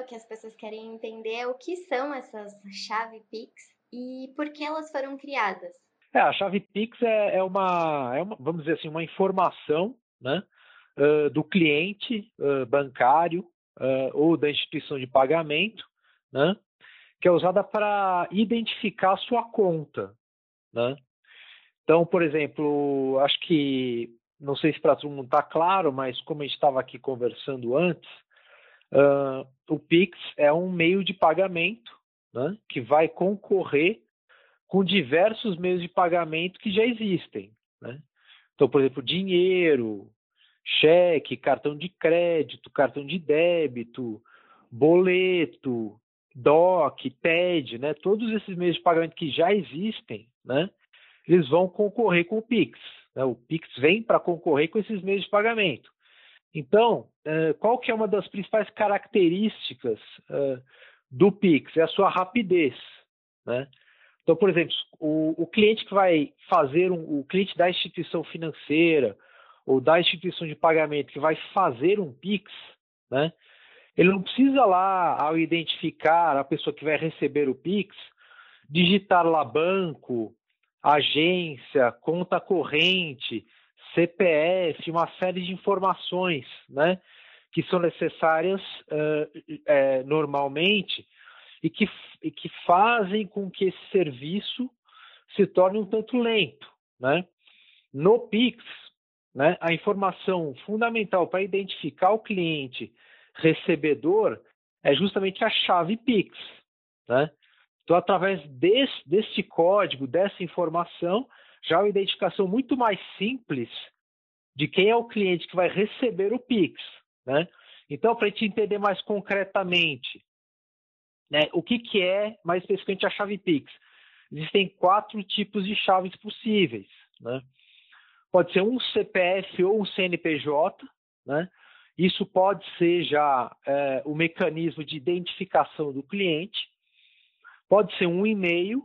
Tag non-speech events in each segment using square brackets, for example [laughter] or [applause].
o que as pessoas querem entender é o que são essas chave Pix e por que elas foram criadas. É, a chave Pix é, é, uma, é uma, vamos dizer assim, uma informação né, uh, do cliente uh, bancário uh, ou da instituição de pagamento, né, que é usada para identificar a sua conta. Né? Então, por exemplo, acho que, não sei se para todo mundo está claro, mas como a gente estava aqui conversando antes, o Pix é um meio de pagamento né, que vai concorrer com diversos meios de pagamento que já existem. Né? Então, por exemplo, dinheiro, cheque, cartão de crédito, cartão de débito, boleto, DOC, TED, né? todos esses meios de pagamento que já existem, né? eles vão concorrer com o Pix. Né? O Pix vem para concorrer com esses meios de pagamento. Então, eh, qual que é uma das principais características eh, do Pix? É a sua rapidez. Né? Então, por exemplo, o, o cliente que vai fazer um, o cliente da instituição financeira ou da instituição de pagamento que vai fazer um Pix, né? Ele não precisa lá, ao identificar a pessoa que vai receber o Pix, digitar lá banco, agência, conta corrente, CPF, uma série de informações, né? Que são necessárias uh, uh, normalmente e que, e que fazem com que esse serviço se torne um tanto lento. Né? No Pix, né, a informação fundamental para identificar o cliente recebedor é justamente a chave Pix. Né? Então, através desse, desse código, dessa informação, já uma identificação muito mais simples de quem é o cliente que vai receber o Pix. Né? Então, para a gente entender mais concretamente né? O que, que é, mais especificamente, a chave Pix? Existem quatro tipos de chaves possíveis. Né? Pode ser um CPF ou um CNPJ. Né? Isso pode ser já é, o mecanismo de identificação do cliente. Pode ser um e-mail.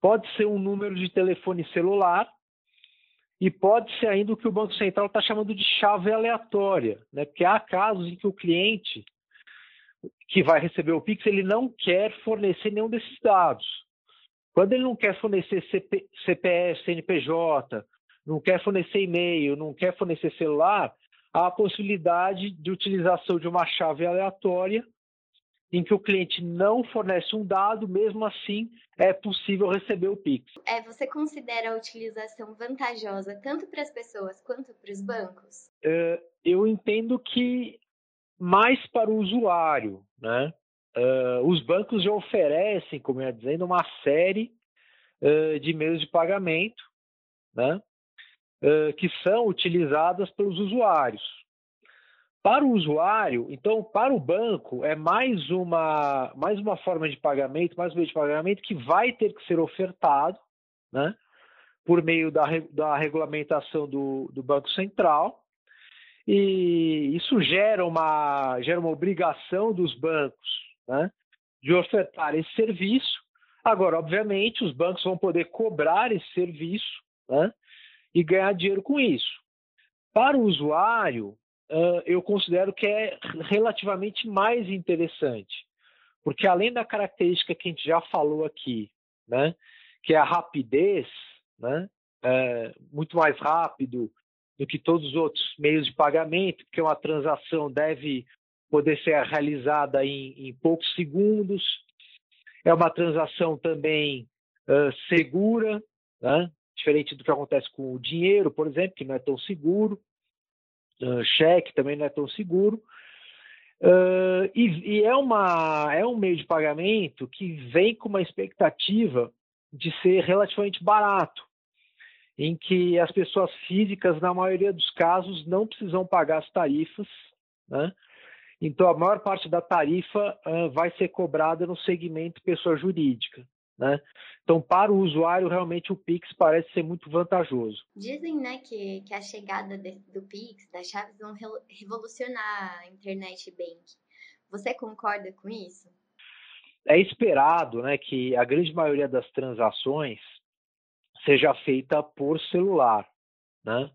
Pode ser um número de telefone celular. E pode ser ainda o que o Banco Central está chamando de chave aleatória, né? porque há casos em que o cliente que vai receber o Pix, ele não quer fornecer nenhum desses dados. Quando ele não quer fornecer CP, CPF, CNPJ, não quer fornecer e-mail, não quer fornecer celular, há a possibilidade de utilização de uma chave aleatória em que o cliente não fornece um dado, mesmo assim é possível receber o Pix. É, você considera a utilização vantajosa tanto para as pessoas quanto para os bancos? É, eu entendo que mais para o usuário. Né? Uh, os bancos já oferecem, como eu ia dizendo, uma série uh, de meios de pagamento né? que são utilizadas pelos usuários. Para o usuário, então, para o banco, é mais uma, mais uma forma de pagamento, mais um meio de pagamento que vai ter que ser ofertado né? por meio da, da regulamentação do, do Banco Central e isso gera uma, gera uma obrigação dos bancos né, de ofertar esse serviço. Agora, obviamente, os bancos vão poder cobrar esse serviço né, e ganhar dinheiro com isso. Para o usuário, uh, eu considero que é relativamente mais interessante, porque além da característica que a gente já falou aqui, né, que é a rapidez, né, é muito mais rápido do que todos os outros meios de pagamento, porque uma transação deve poder ser realizada em, em poucos segundos. É uma transação também uh, segura, né? diferente do que acontece com o dinheiro, por exemplo, que não é tão seguro. Uh, cheque também não é tão seguro. Uh, e, e é, uma, é um meio de pagamento que vem com uma expectativa de ser relativamente barato em que as pessoas físicas, na maioria dos casos, não precisam pagar as tarifas, né? Então, a maior parte da tarifa uh, vai ser cobrada no segmento pessoa jurídica. Né? Então, para o usuário, realmente o Pix parece ser muito vantajoso. Dizem né, que, que a chegada de, do Pix, das chaves, vão revolucionar a internet bank. Você concorda com isso? É esperado né, que a grande maioria das transações seja feita por celular, né?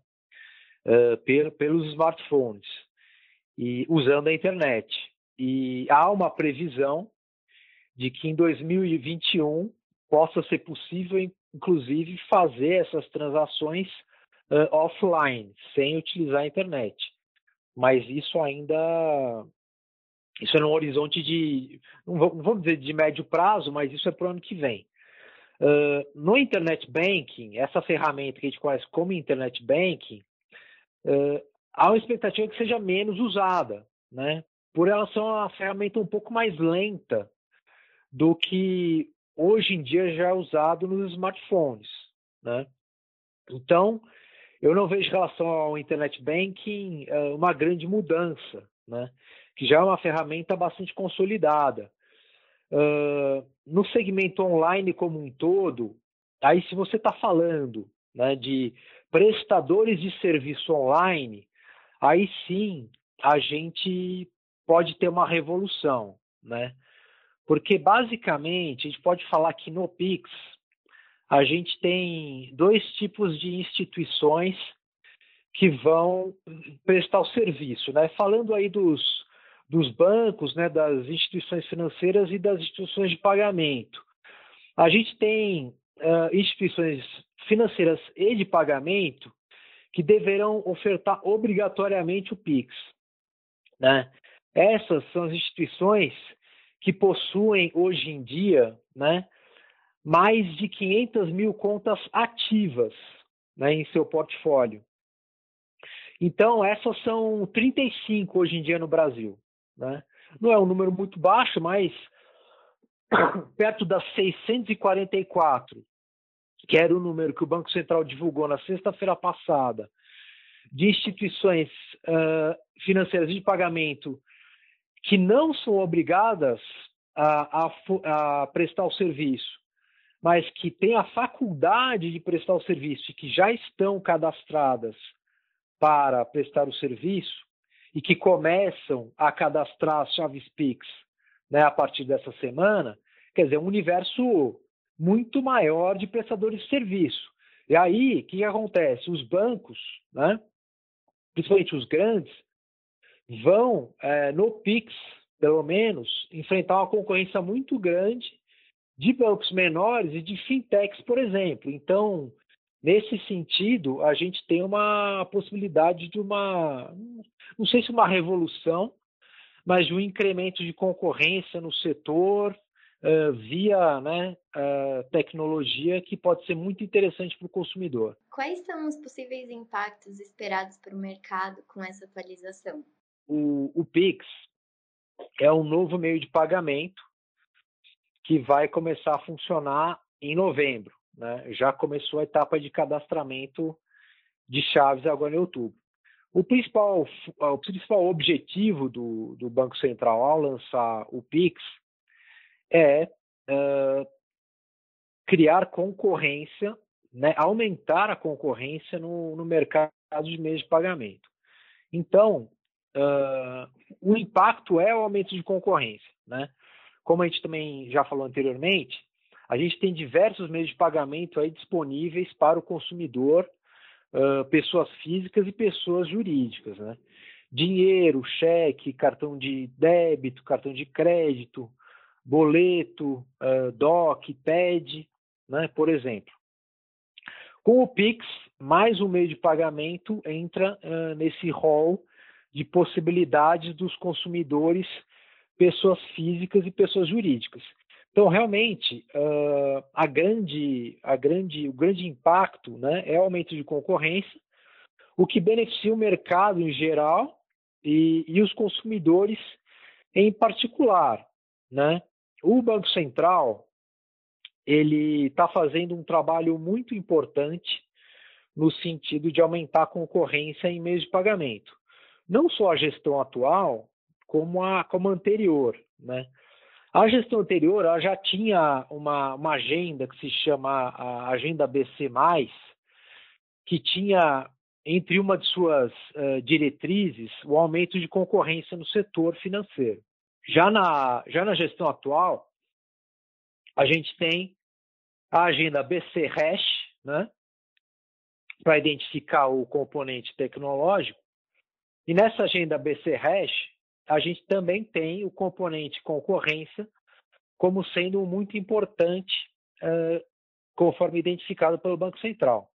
Uh, pelos smartphones e usando a internet. e há uma previsão de que em 2021 possa ser possível, inclusive, fazer essas transações uh, offline, sem utilizar a internet. Mas isso ainda. Isso é num horizonte de. Não vamos dizer de médio prazo, mas isso é para o ano que vem. Uh, no Internet Banking, essa ferramenta que a gente conhece como Internet Banking, uh, há uma expectativa que seja menos usada, né? por ela ser uma ferramenta um pouco mais lenta do que hoje em dia já é usado nos smartphones. Né? Então, eu não vejo em relação ao Internet Banking uh, uma grande mudança, né? que já é uma ferramenta bastante consolidada. Uh, no segmento online como um todo, aí se você está falando né, de prestadores de serviço online, aí sim a gente pode ter uma revolução, né? Porque basicamente a gente pode falar que no Pix a gente tem dois tipos de instituições que vão prestar o serviço, né? Falando aí dos, dos bancos, né, das instituições financeiras e das instituições de pagamento. A gente tem uh, instituições financeiras e de pagamento que deverão ofertar obrigatoriamente o Pix. Né? Essas são as instituições que possuem hoje em dia né, mais de 500 mil contas ativas né, em seu portfólio. Então, essas são 35 hoje em dia no Brasil. Né? Não é um número muito baixo, mas [coughs] perto das 644 que era o número que o Banco Central divulgou na sexta-feira passada, de instituições uh, financeiras de pagamento que não são obrigadas a, a, a, prestar o serviço, mas que têm a faculdade de prestar o serviço e que já estão cadastradas para prestar o serviço e que começam a cadastrar as chaves Pix né, a partir dessa semana, quer dizer, um universo muito maior de prestadores de serviço. E aí, o que, acontece? Os bancos, né, principalmente os grandes, vão, é, no PIX, pelo menos, enfrentar uma concorrência muito grande de bancos menores e de fintechs, por exemplo. Então, nesse sentido, a gente tem uma possibilidade de uma, não sei se uma revolução, mas de um incremento de concorrência no setor, uh, via né, uh, tecnologia que pode ser muito interessante para o consumidor. Quais são os possíveis impactos esperados para o mercado com essa atualização? O, o Pix é um novo meio de pagamento que vai começar a funcionar em novembro. Né? Já começou a etapa de cadastramento de chaves agora em outubro. O principal, o principal objetivo do, do Banco Central ao lançar o PIX é uh, criar concorrência, né, aumentar a concorrência no, no, mercado de meios de pagamento. Então, uh, o impacto é o aumento de concorrência. Né? Como a gente também já falou anteriormente, a gente tem diversos meios de pagamento aí disponíveis para o consumidor, uh, pessoas físicas e pessoas jurídicas. Né? Dinheiro, cheque, cartão de débito, cartão de crédito, boleto, uh, DOC, TED, né, por exemplo. Com o Pix, mais um meio de pagamento entra uh, nesse rol de possibilidades dos consumidores, pessoas físicas e pessoas jurídicas. Então, realmente, uh, a grande, a grande, o grande impacto né, é o aumento de concorrência, o que beneficia o mercado em geral e, e os consumidores em particular. Né? O Banco Central ele está fazendo um trabalho muito importante no sentido de aumentar a concorrência em meios de pagamento. Não só a gestão atual, como a, como a anterior. Né? A gestão anterior ela já tinha uma, uma agenda que se chama a Agenda BC, que tinha entre uma de suas uh, diretrizes o aumento de concorrência no setor financeiro. Já na, já na gestão atual, a gente tem a agenda BC Hash, né, para identificar o componente tecnológico. E nessa agenda BC Hash, a gente também tem o componente concorrência como sendo muito importante, uh, conforme identificado pelo Banco Central.